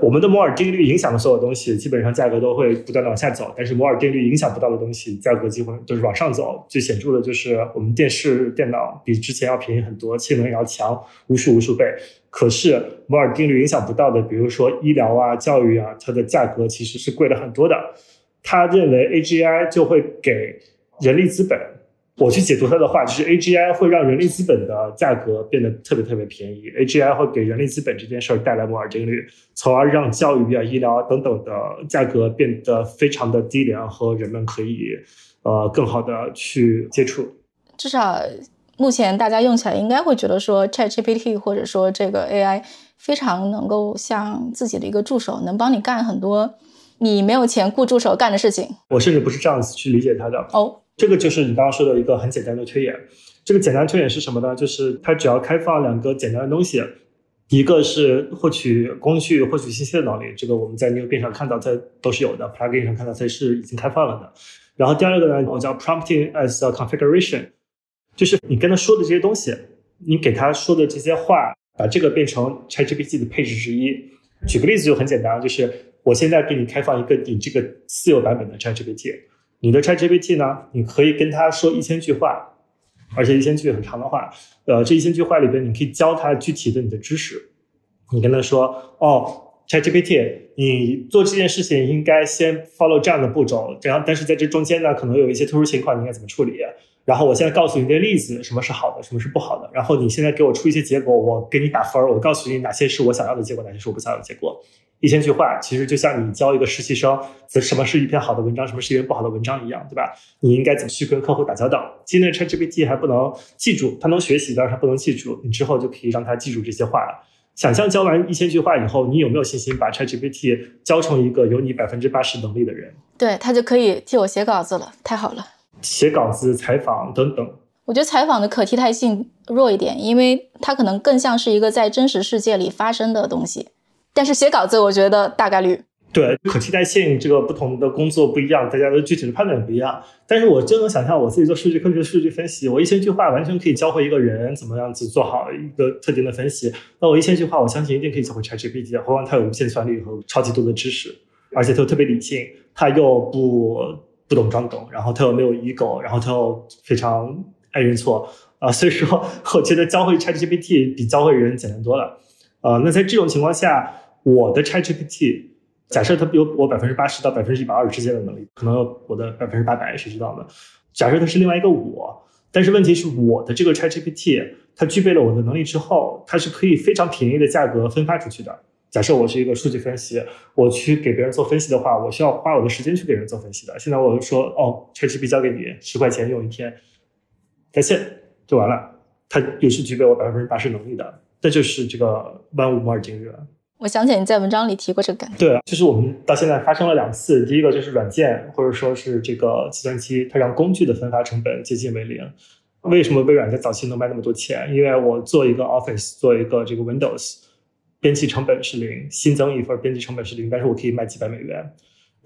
我们的摩尔定律影响的所有东西，基本上价格都会不断的往下走，但是摩尔定律影响不到的东西，价格几乎都是往上走。最显著的就是我们电视、电脑比之前要便宜很多，性能也要强无数无数倍。可是摩尔定律影响不到的，比如说医疗啊、教育啊，它的价格其实是贵了很多的。他认为 AGI 就会给人力资本。我去解读他的话，就是 AGI 会让人力资本的价格变得特别特别便宜，AGI 会给人力资本这件事儿带来摩尔定律，从而让教育啊、医疗等等的价格变得非常的低廉，和人们可以呃更好的去接触。至少目前大家用起来应该会觉得说 ChatGPT 或者说这个 AI 非常能够像自己的一个助手，能帮你干很多你没有钱雇助手干的事情。我甚至不是这样子去理解它的哦。这个就是你刚刚说的一个很简单的推演。这个简单推演是什么呢？就是它只要开放两个简单的东西，一个是获取工具、获取信息的能力，这个我们在 New 边上看到它都是有的，Plugin 上看到它是已经开放了的。然后第二个呢，我叫 Prompting as a Configuration，就是你跟他说的这些东西，你给他说的这些话，把这个变成 ChatGPT 的配置之一。举个例子就很简单，就是我现在给你开放一个你这个私有版本的 ChatGPT。你的 ChatGPT 呢？你可以跟他说一千句话，而且一千句很长的话。呃，这一千句话里边，你可以教他具体的你的知识。你跟他说：“哦，ChatGPT，你做这件事情应该先 follow 这样的步骤，这样，但是在这中间呢，可能有一些特殊情况，你应该怎么处理？然后我现在告诉你一个例子，什么是好的，什么是不好的。然后你现在给我出一些结果，我给你打分儿，我告诉你哪些是我想要的结果，哪些是我不想要的结果。”一千句话，其实就像你教一个实习生，什么是一篇好的文章，什么是一篇不好的文章一样，对吧？你应该怎么去跟客户打交道？今天 ChatGPT 还不能记住，它能学习，但是它不能记住。你之后就可以让它记住这些话了。想象教完一千句话以后，你有没有信心把 ChatGPT 教成一个有你百分之八十能力的人？对，他就可以替我写稿子了，太好了。写稿子、采访等等。我觉得采访的可替代性弱一点，因为它可能更像是一个在真实世界里发生的东西。但是写稿子，我觉得大概率对可替代性，这个不同的工作不一样，大家的具体的判断也不一样。但是我真能想象，我自己做数据科学、数据分析，我一千句话完全可以教会一个人怎么样子做好一个特定的分析。那我一千句话，我相信一定可以教会 ChatGPT，何况它有无限算力和超级多的知识，而且它又特别理性，它又不不懂装懂，然后它又没有 ego，然后它又非常爱认错啊。所以说，我觉得教会 ChatGPT 比教会人简单多了啊。那在这种情况下，我的 ChatGPT，假设它有我百分之八十到百分之一百二十之间的能力，可能我的百分之八百，谁知道呢？假设它是另外一个我，但是问题是我的这个 ChatGPT，它具备了我的能力之后，它是可以非常便宜的价格分发出去的。假设我是一个数据分析，我去给别人做分析的话，我需要花我的时间去给人做分析的。现在我就说，哦，ChatGPT 交给你十块钱用一天，再见就完了。它也是具备我百分之八十能力的，这就是这个万物摩尔定律了。我想起你在文章里提过这个概念。对，就是我们到现在发生了两次。第一个就是软件或者说是这个计算机，它让工具的分发成本接近为零。为什么微软在早期能卖那么多钱？因为我做一个 Office，做一个这个 Windows，编辑成本是零，新增一份编辑成本是零，但是我可以卖几百美元。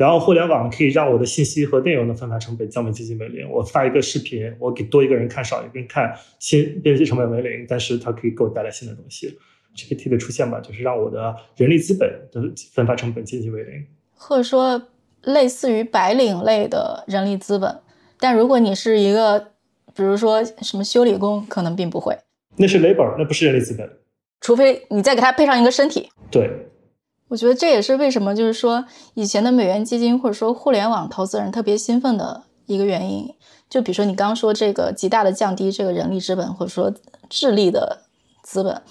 然后互联网可以让我的信息和内容的分发成本降为接近为零。我发一个视频，我给多一个人看，少一个人看，新编辑成本为零，但是它可以给我带来新的东西。GPT 的出现吧，就是让我的人力资本的分发成本接近为零，或者说类似于白领类的人力资本。但如果你是一个，比如说什么修理工，可能并不会。那是 labor，那不是人力资本。除非你再给他配上一个身体。对，我觉得这也是为什么，就是说以前的美元基金或者说互联网投资人特别兴奋的一个原因。就比如说你刚说这个极大的降低这个人力资本或者说智力的资本，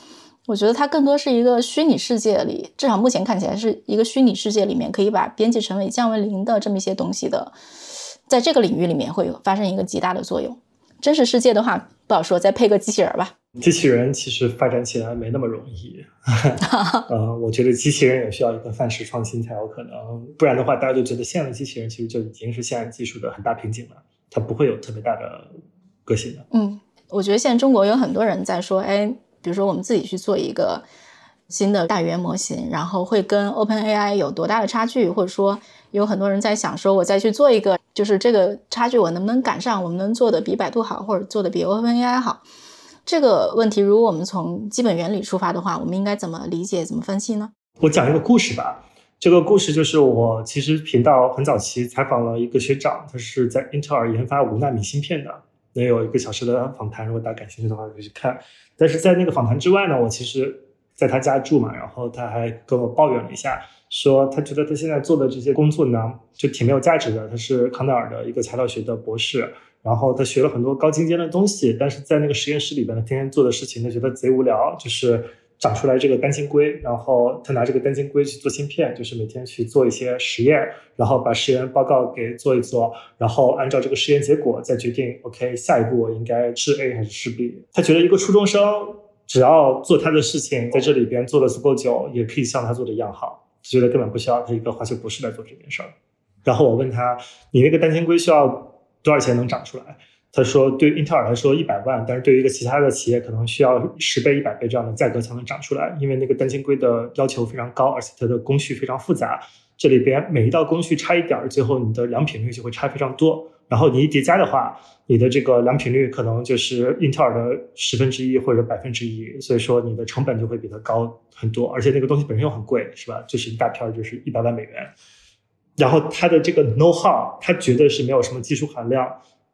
我觉得它更多是一个虚拟世界里，至少目前看起来是一个虚拟世界里面可以把边际成本降为零的这么一些东西的，在这个领域里面会发生一个极大的作用。真实世界的话不好说，再配个机器人吧。机器人其实发展起来没那么容易，呃，我觉得机器人也需要一个范式创新才有可能，不然的话，大家就觉得现在的机器人其实就已经是现在技术的很大瓶颈了。它不会有特别大的个性的。嗯，我觉得现在中国有很多人在说，哎，比如说我们自己去做一个新的大语言模型，然后会跟 Open AI 有多大的差距，或者说有很多人在想说，我再去做一个，就是这个差距我能不能赶上？我们能做的比百度好，或者做的比 Open AI 好？这个问题，如果我们从基本原理出发的话，我们应该怎么理解、怎么分析呢？我讲一个故事吧。这个故事就是我其实频道很早期采访了一个学长，他是在英特尔研发五纳米芯片的，能有一个小时的访谈，如果大家感兴趣的话可以去看。但是在那个访谈之外呢，我其实在他家住嘛，然后他还跟我抱怨了一下，说他觉得他现在做的这些工作呢，就挺没有价值的。他是康奈尔的一个材料学的博士，然后他学了很多高精尖的东西，但是在那个实验室里边，他天天做的事情，他觉得贼无聊，就是。长出来这个单晶硅，然后他拿这个单晶硅去做芯片，就是每天去做一些实验，然后把实验报告给做一做，然后按照这个实验结果再决定，OK，下一步应该是 A 还是是 B。他觉得一个初中生只要做他的事情，在这里边做的足够久，也可以像他做的一样好，觉得根本不需要他一个化学博士来做这件事儿。然后我问他，你那个单晶硅需要多少钱能长出来？他说，对英特尔来说一百万，但是对于一个其他的企业，可能需要十倍、一百倍这样的价格才能长出来，因为那个单晶硅的要求非常高，而且它的工序非常复杂。这里边每一道工序差一点儿，最后你的良品率就会差非常多。然后你一叠加的话，你的这个良品率可能就是英特尔的十分之一或者百分之一，所以说你的成本就会比它高很多，而且那个东西本身又很贵，是吧？就是一大片儿，就是一百万美元。然后它的这个 know how，它绝对是没有什么技术含量。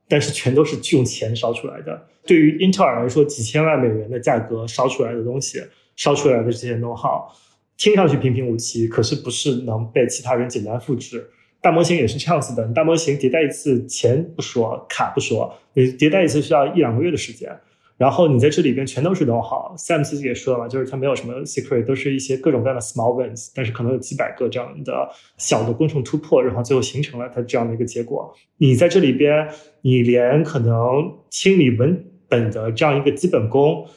但是全都是用钱烧出来的。对于英特尔来说，几千万美元的价格烧出来的东西，烧出来的这些 know how，听上去平平无奇，可是不是能被其他人简单复制。大模型也是这样子的，大模型迭代一次，钱不说，卡不说，你迭代一次需要一两个月的时间。然后你在这里边全都是弄好，Sam 自己也说了嘛，就是他没有什么 secret，都是一些各种各样的 small wins，但是可能有几百个这样的小的工程突破，然后最后形成了他这样的一个结果。你在这里边，你连可能清理文本的这样一个基本功，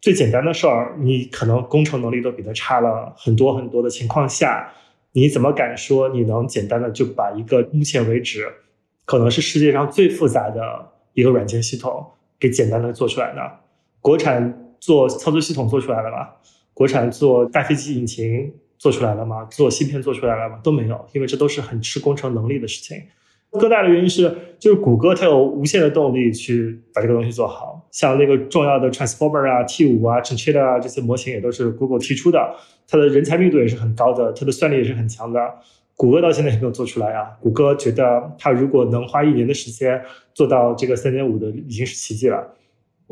最简单的事儿，你可能工程能力都比他差了很多很多的情况下，你怎么敢说你能简单的就把一个目前为止可能是世界上最复杂的一个软件系统？给简单的做出来呢？国产做操作系统做出来了吗？国产做大飞机引擎做出来了吗？做芯片做出来了吗？都没有，因为这都是很吃工程能力的事情。更大的原因是，就是谷歌它有无限的动力去把这个东西做好，像那个重要的 Transformer 啊、T 五啊、c h n c h i t a 啊这些模型也都是 Google 提出的，它的人才密度也是很高的，它的算力也是很强的。谷歌到现在也没有做出来啊！谷歌觉得它如果能花一年的时间做到这个三点五的，已经是奇迹了。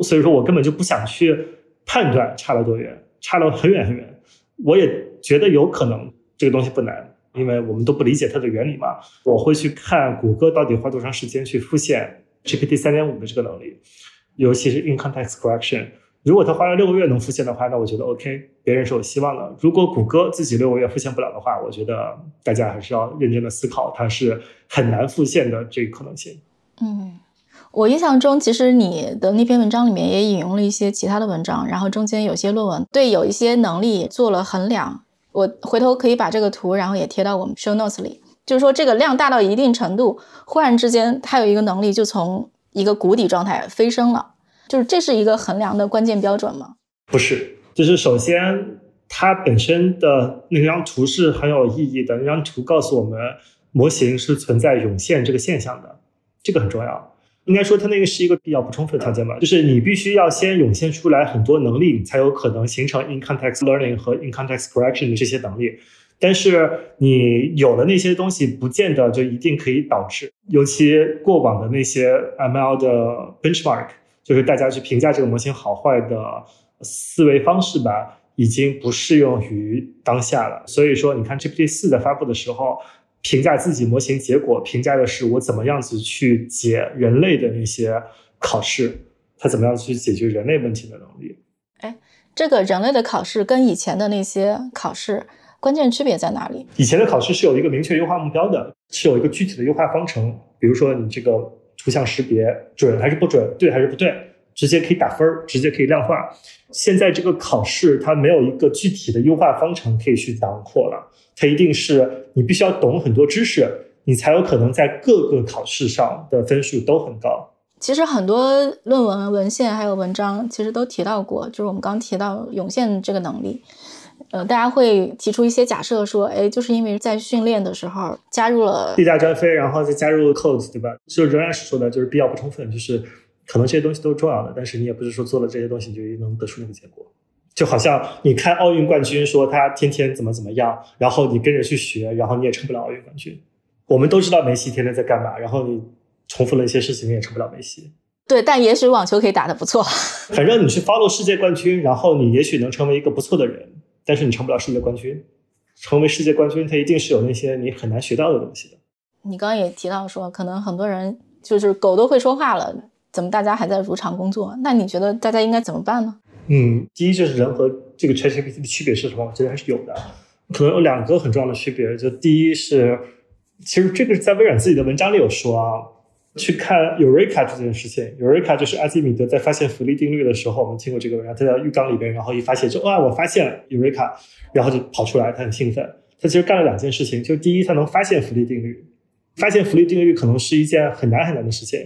所以说我根本就不想去判断差了多远，差了很远很远。我也觉得有可能这个东西不难，因为我们都不理解它的原理嘛。我会去看谷歌到底花多长时间去复现 GPT 三点五的这个能力，尤其是 in context correction。如果他花了六个月能复现的话，那我觉得 OK，别人是有希望的。如果谷歌自己六个月复现不了的话，我觉得大家还是要认真的思考，它是很难复现的这个可能性。嗯，我印象中，其实你的那篇文章里面也引用了一些其他的文章，然后中间有些论文对有一些能力做了衡量。我回头可以把这个图，然后也贴到我们 show notes 里，就是说这个量大到一定程度，忽然之间它有一个能力就从一个谷底状态飞升了。就是这是一个衡量的关键标准吗？不是，就是首先它本身的那张图是很有意义的。那张图告诉我们，模型是存在涌现这个现象的，这个很重要。应该说它那个是一个必要不充分的条件吧，就是你必须要先涌现出来很多能力，才有可能形成 in context learning 和 in context correction 的这些能力。但是你有了那些东西，不见得就一定可以导致，尤其过往的那些 ML 的 benchmark，就是大家去评价这个模型好坏的思维方式吧，已经不适用于当下了。所以说，你看 GPT 四在发布的时候，评价自己模型结果，评价的是我怎么样子去解人类的那些考试，他怎么样去解决人类问题的能力。哎，这个人类的考试跟以前的那些考试。关键区别在哪里？以前的考试是有一个明确优化目标的，是有一个具体的优化方程。比如说你这个图像识别准还是不准，对还是不对，直接可以打分儿，直接可以量化。现在这个考试它没有一个具体的优化方程可以去囊括了，它一定是你必须要懂很多知识，你才有可能在各个考试上的分数都很高。其实很多论文文献还有文章其实都提到过，就是我们刚提到涌现这个能力。呃，大家会提出一些假设，说，哎，就是因为在训练的时候加入了地大专飞，然后再加入 codes，对吧？就仍然是说的，就是必要不充分，就是可能这些东西都是重要的，但是你也不是说做了这些东西你就能得出那个结果。就好像你看奥运冠军说他天天怎么怎么样，然后你跟着去学，然后你也成不了奥运冠军。我们都知道梅西天天在干嘛，然后你重复了一些事情，你也成不了梅西。对，但也许网球可以打得不错。反正你去 follow 世界冠军，然后你也许能成为一个不错的人。但是你成不了世界冠军，成为世界冠军，它一定是有那些你很难学到的东西的。你刚刚也提到说，可能很多人就是狗都会说话了，怎么大家还在如常工作？那你觉得大家应该怎么办呢？嗯，第一就是人和这个 ChatGPT 的区别是什么？我觉得还是有的，可能有两个很重要的区别。就第一是，其实这个是在微软自己的文章里有说啊。去看 Eureka 这件事情，Eureka 就是阿基米德在发现浮力定律的时候，我们听过这个文章。他在浴缸里边，然后一发现，就哇，我发现了 Eureka，然后就跑出来，他很兴奋。他其实干了两件事情，就第一，他能发现浮力定律，发现浮力定律可能是一件很难很难的事情。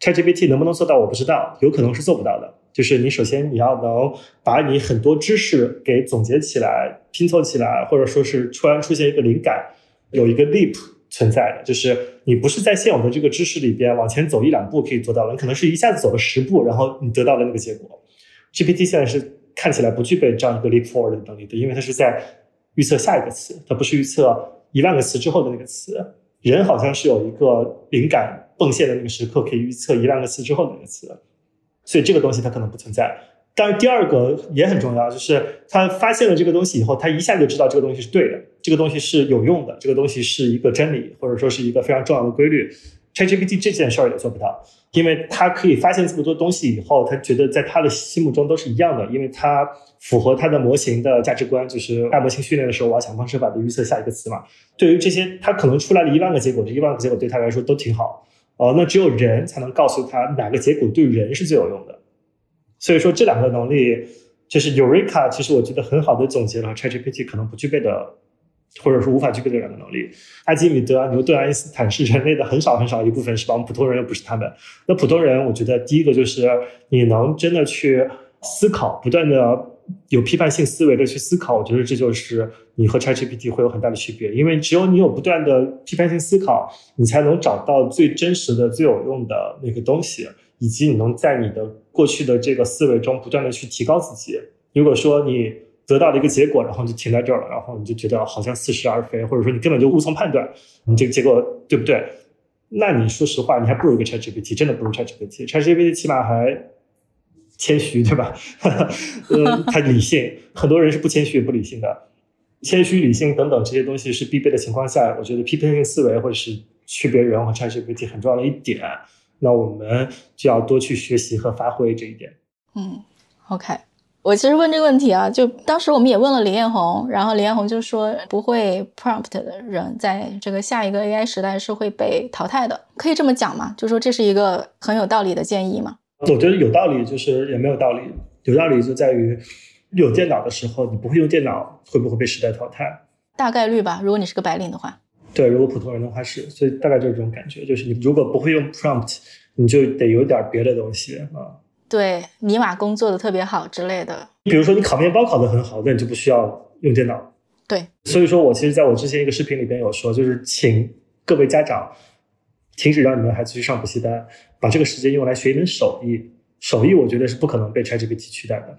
ChatGPT 能不能做到，我不知道，有可能是做不到的。就是你首先你要能把你很多知识给总结起来、拼凑起来，或者说是突然出现一个灵感，有一个 leap 存在的，就是。你不是在现有的这个知识里边往前走一两步可以做到的，你可能是一下子走了十步，然后你得到了那个结果。GPT 现在是看起来不具备这样一个 leap forward 的能力的，因为它是在预测下一个词，它不是预测一万个词之后的那个词。人好像是有一个灵感迸现的那个时刻，可以预测一万个词之后的那个词，所以这个东西它可能不存在。但是第二个也很重要，就是他发现了这个东西以后，他一下就知道这个东西是对的，这个东西是有用的，这个东西是一个真理，或者说是一个非常重要的规律。ChatGPT 这件事儿也做不到，因为他可以发现这么多东西以后，他觉得在他的心目中都是一样的，因为它符合他的模型的价值观，就是大模型训练的时候，我要想方设法的预测下一个词嘛。对于这些，他可能出来了一万个结果，这一万个结果对他来说都挺好。哦，那只有人才能告诉他哪个结果对人是最有用的。所以说这两个能力，就是 Eureka，其实我觉得很好的总结了 ChatGPT 可能不具备的，或者说无法具备的两个能力。阿基米德、牛顿、爱因斯坦是人类的很少很少一部分，是吧？我们普通人又不是他们。那普通人，我觉得第一个就是你能真的去思考，不断的有批判性思维的去思考，我觉得这就是你和 ChatGPT 会有很大的区别。因为只有你有不断的批判性思考，你才能找到最真实的、最有用的那个东西。以及你能在你的过去的这个思维中不断的去提高自己。如果说你得到了一个结果，然后就停在这儿了，然后你就觉得好像似是而非，或者说你根本就无从判断你这个结果对不对，那你说实话，你还不如一个 ChatGPT，真的不如 ChatGPT。ChatGPT 起码还谦虚，对吧？嗯，他理性，很多人是不谦虚也不理性的。谦虚、理性等等这些东西是必备的情况下，我觉得批判性思维或者是区别人和 ChatGPT 很重要的一点。那我们就要多去学习和发挥这一点。嗯，OK，我其实问这个问题啊，就当时我们也问了李彦宏，然后李彦宏就说，不会 prompt 的人在这个下一个 AI 时代是会被淘汰的，可以这么讲吗？就说这是一个很有道理的建议吗？我觉得有道理，就是也没有道理。有道理就在于有电脑的时候，你不会用电脑，会不会被时代淘汰？大概率吧，如果你是个白领的话。对，如果普通人的话是，所以大概就是这种感觉，就是你如果不会用 prompt，你就得有点别的东西啊。对，尼玛工做的特别好之类的。比如说你烤面包烤的很好，那你就不需要用电脑。对，所以说我其实在我之前一个视频里边有说，就是请各位家长停止让你们孩子去上补习班，把这个时间用来学一门手艺。手艺我觉得是不可能被 ChatGPT 取代的，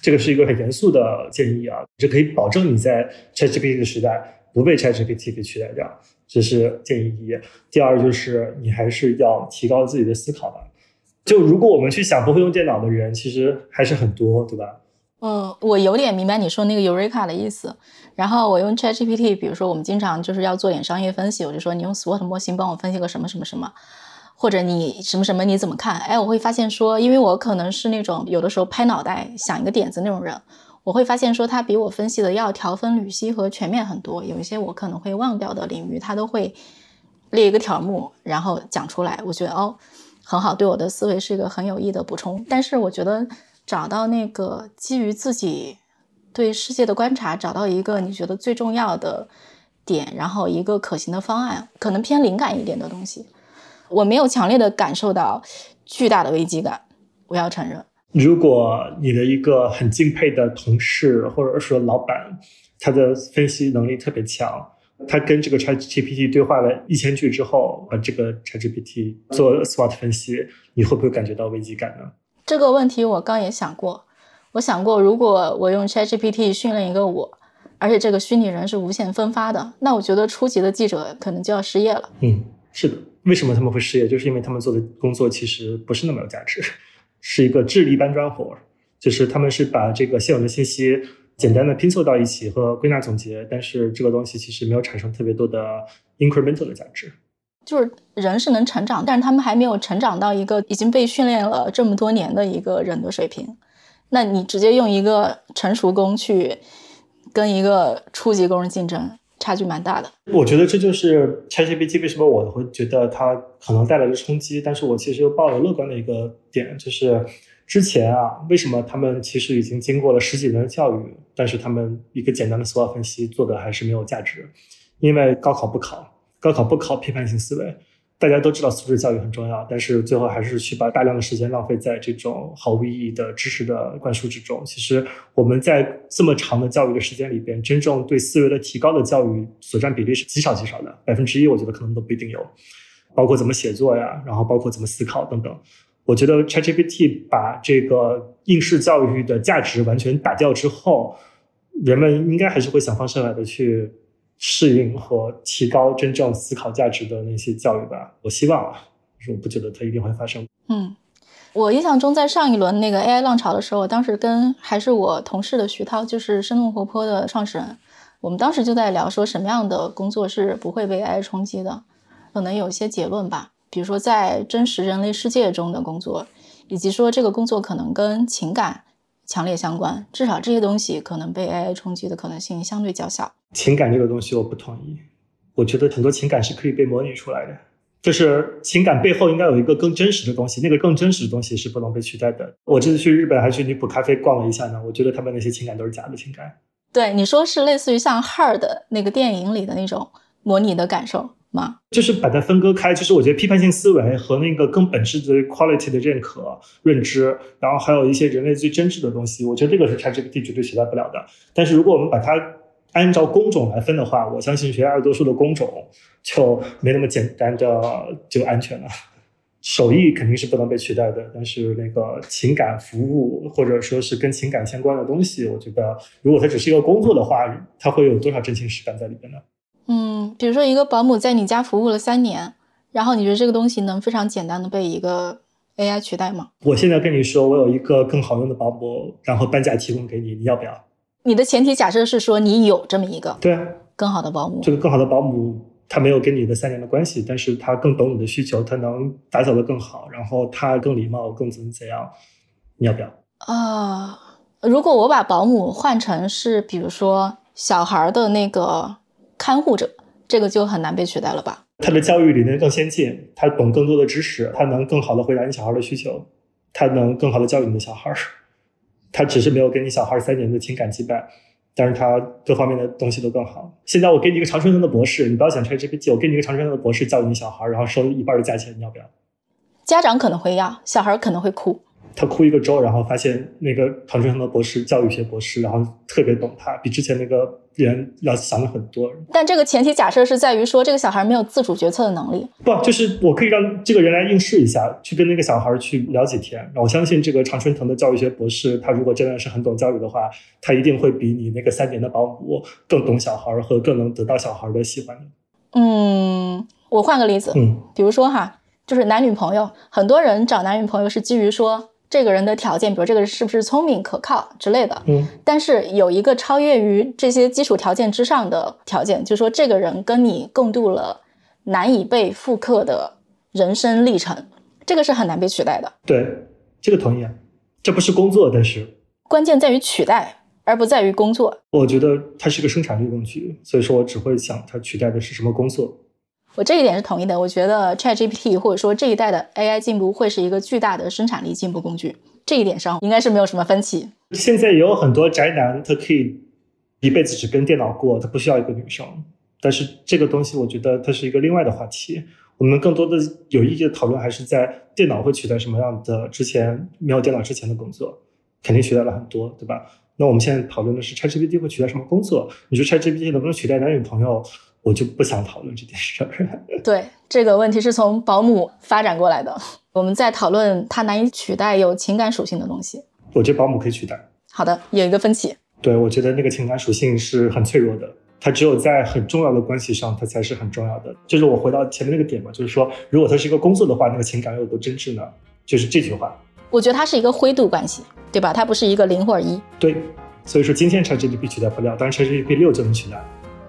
这个是一个很严肃的建议啊，这可以保证你在 ChatGPT 的时代不被 ChatGPT 给取代掉，这是建议一。第二就是你还是要提高自己的思考吧。就如果我们去想不会用电脑的人，其实还是很多，对吧？嗯，我有点明白你说那个 Eureka 的意思。然后我用 ChatGPT，比如说我们经常就是要做点商业分析，我就说你用 SWOT 模型帮我分析个什么什么什么。或者你什么什么你怎么看？哎，我会发现说，因为我可能是那种有的时候拍脑袋想一个点子那种人，我会发现说他比我分析的要条分缕析和全面很多。有一些我可能会忘掉的领域，他都会列一个条目，然后讲出来。我觉得哦，很好，对我的思维是一个很有益的补充。但是我觉得找到那个基于自己对世界的观察，找到一个你觉得最重要的点，然后一个可行的方案，可能偏灵感一点的东西。我没有强烈的感受到巨大的危机感，我要承认。如果你的一个很敬佩的同事或者说老板，他的分析能力特别强，他跟这个 ChatGPT 对话了一千句之后，把，这个 ChatGPT 做 SWOT 分析，你会不会感觉到危机感呢？这个问题我刚也想过，我想过，如果我用 ChatGPT 训练一个我，而且这个虚拟人是无限分发的，那我觉得初级的记者可能就要失业了。嗯，是的。为什么他们会失业？就是因为他们做的工作其实不是那么有价值，是一个智力搬砖活就是他们是把这个现有的信息简单的拼凑到一起和归纳总结，但是这个东西其实没有产生特别多的 incremental 的价值。就是人是能成长，但是他们还没有成长到一个已经被训练了这么多年的一个人的水平。那你直接用一个成熟工去跟一个初级工人竞争？差距蛮大的，我觉得这就是 ChatGPT 为什么我会觉得它可能带来的冲击，但是我其实又抱有乐观的一个点，就是之前啊，为什么他们其实已经经过了十几年的教育，但是他们一个简单的 SWOT 分析做的还是没有价值，因为高考不考，高考不考批判性思维。大家都知道素质教育很重要，但是最后还是去把大量的时间浪费在这种毫无意义的知识的灌输之中。其实我们在这么长的教育的时间里边，真正对思维的提高的教育所占比例是极少极少的，百分之一我觉得可能都不一定有。包括怎么写作呀，然后包括怎么思考等等。我觉得 ChatGPT 把这个应试教育的价值完全打掉之后，人们应该还是会想方设法的去。适应和提高真正思考价值的那些教育吧，我希望啊，是我不觉得它一定会发生。嗯，我印象中在上一轮那个 AI 浪潮的时候，当时跟还是我同事的徐涛，就是生动活泼的创始人，我们当时就在聊说什么样的工作是不会被 AI 冲击的，可能有一些结论吧，比如说在真实人类世界中的工作，以及说这个工作可能跟情感。强烈相关，至少这些东西可能被 AI 冲击的可能性相对较小。情感这个东西我不同意，我觉得很多情感是可以被模拟出来的，就是情感背后应该有一个更真实的东西，那个更真实的东西是不能被取代的。我这次去日本还去女仆咖啡逛了一下呢，我觉得他们那些情感都是假的情感。对，你说是类似于像《Her》的那个电影里的那种模拟的感受。吗？就是把它分割开，就是我觉得批判性思维和那个更本质的 quality 的认可、认知，然后还有一些人类最真挚的东西，我觉得这个是 ChatGPT 绝对取代不了的。但是如果我们把它按照工种来分的话，我相信绝大多数的工种就没那么简单的就安全了。手艺肯定是不能被取代的，但是那个情感服务或者说是跟情感相关的东西，我觉得如果它只是一个工作的话，它会有多少真情实感在里边呢？嗯，比如说一个保姆在你家服务了三年，然后你觉得这个东西能非常简单的被一个 AI 取代吗？我现在跟你说，我有一个更好用的保姆，然后半价提供给你，你要不要？你的前提假设是说你有这么一个对啊更好的保姆。这个更好的保姆，他没有跟你的三年的关系，但是他更懂你的需求，他能打扫的更好，然后他更礼貌，更怎么怎样？你要不要？啊，如果我把保姆换成是比如说小孩的那个。看护者，这个就很难被取代了吧？他的教育理念更先进，他懂更多的知识，他能更好的回答你小孩的需求，他能更好的教育你的小孩。他只是没有给你小孩三年的情感羁绊，但是他各方面的东西都更好。现在我给你一个长春藤的博士，你不要想 ChatGPT，我给你一个长春藤的博士教育你小孩，然后收一半的价钱，你要不要？家长可能会要，小孩可能会哭。他哭一个周，然后发现那个唐春藤的博士，教育学博士，然后特别懂他，比之前那个人要强了很多。但这个前提假设是在于说，这个小孩没有自主决策的能力。不，就是我可以让这个人来应试一下，去跟那个小孩去聊几天。我相信这个常春藤的教育学博士，他如果真的是很懂教育的话，他一定会比你那个三年的保姆更懂小孩和更能得到小孩的喜欢的。嗯，我换个例子，嗯，比如说哈，就是男女朋友，很多人找男女朋友是基于说。这个人的条件，比如这个人是不是聪明可靠之类的，嗯，但是有一个超越于这些基础条件之上的条件，就是说这个人跟你共度了难以被复刻的人生历程，这个是很难被取代的。对，这个同意啊。这不是工作，但是关键在于取代，而不在于工作。我觉得它是个生产力工具，所以说我只会想它取代的是什么工作。我这一点是同意的。我觉得 ChatGPT 或者说这一代的 AI 进步会是一个巨大的生产力进步工具，这一点上应该是没有什么分歧。现在也有很多宅男，他可以一辈子只跟电脑过，他不需要一个女生。但是这个东西，我觉得它是一个另外的话题。我们更多的有意义的讨论还是在电脑会取代什么样的之前没有电脑之前的工作，肯定取代了很多，对吧？那我们现在讨论的是 ChatGPT 会取代什么工作？你说 ChatGPT 能不能取代男女朋友？我就不想讨论这件事儿。对这个问题是从保姆发展过来的，我们在讨论它难以取代有情感属性的东西。我觉得保姆可以取代。好的，有一个分歧。对，我觉得那个情感属性是很脆弱的，它只有在很重要的关系上，它才是很重要的。就是我回到前面那个点嘛，就是说，如果它是一个工作的话，那个情感有多真挚呢？就是这句话。我觉得它是一个灰度关系，对吧？它不是一个零或者一。对，所以说今天 ChatGPT 取代不了，但是 ChatGPT 六就能取代。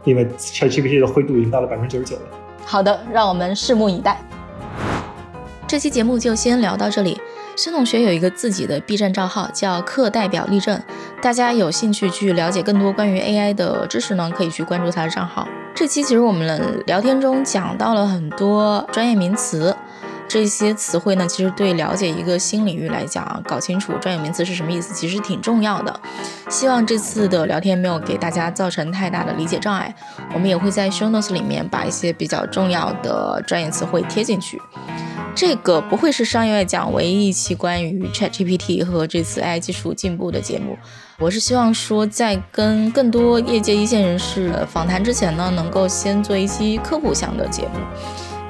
因为 ChatGPT 的灰度已经到了百分之九十九了。好的，让我们拭目以待。这期节目就先聊到这里。孙同学有一个自己的 B 站账号，叫课代表立正。大家有兴趣去了解更多关于 AI 的知识呢，可以去关注他的账号。这期其实我们聊天中讲到了很多专业名词。这些词汇呢，其实对了解一个新领域来讲啊，搞清楚专有名词是什么意思，其实挺重要的。希望这次的聊天没有给大家造成太大的理解障碍。我们也会在 show notes 里面把一些比较重要的专业词汇贴进去。这个不会是商业外讲唯一一期关于 ChatGPT 和这次 AI 技术进步的节目。我是希望说，在跟更多业界一线人士访谈之前呢，能够先做一期科普向的节目。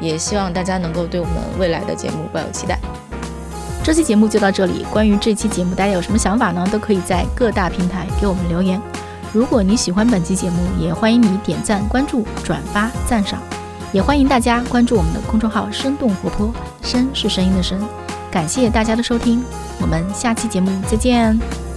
也希望大家能够对我们未来的节目抱有期待。这期节目就到这里。关于这期节目，大家有什么想法呢？都可以在各大平台给我们留言。如果你喜欢本期节目，也欢迎你点赞、关注、转发、赞赏。也欢迎大家关注我们的公众号“生动活泼”，声是声音的声。感谢大家的收听，我们下期节目再见。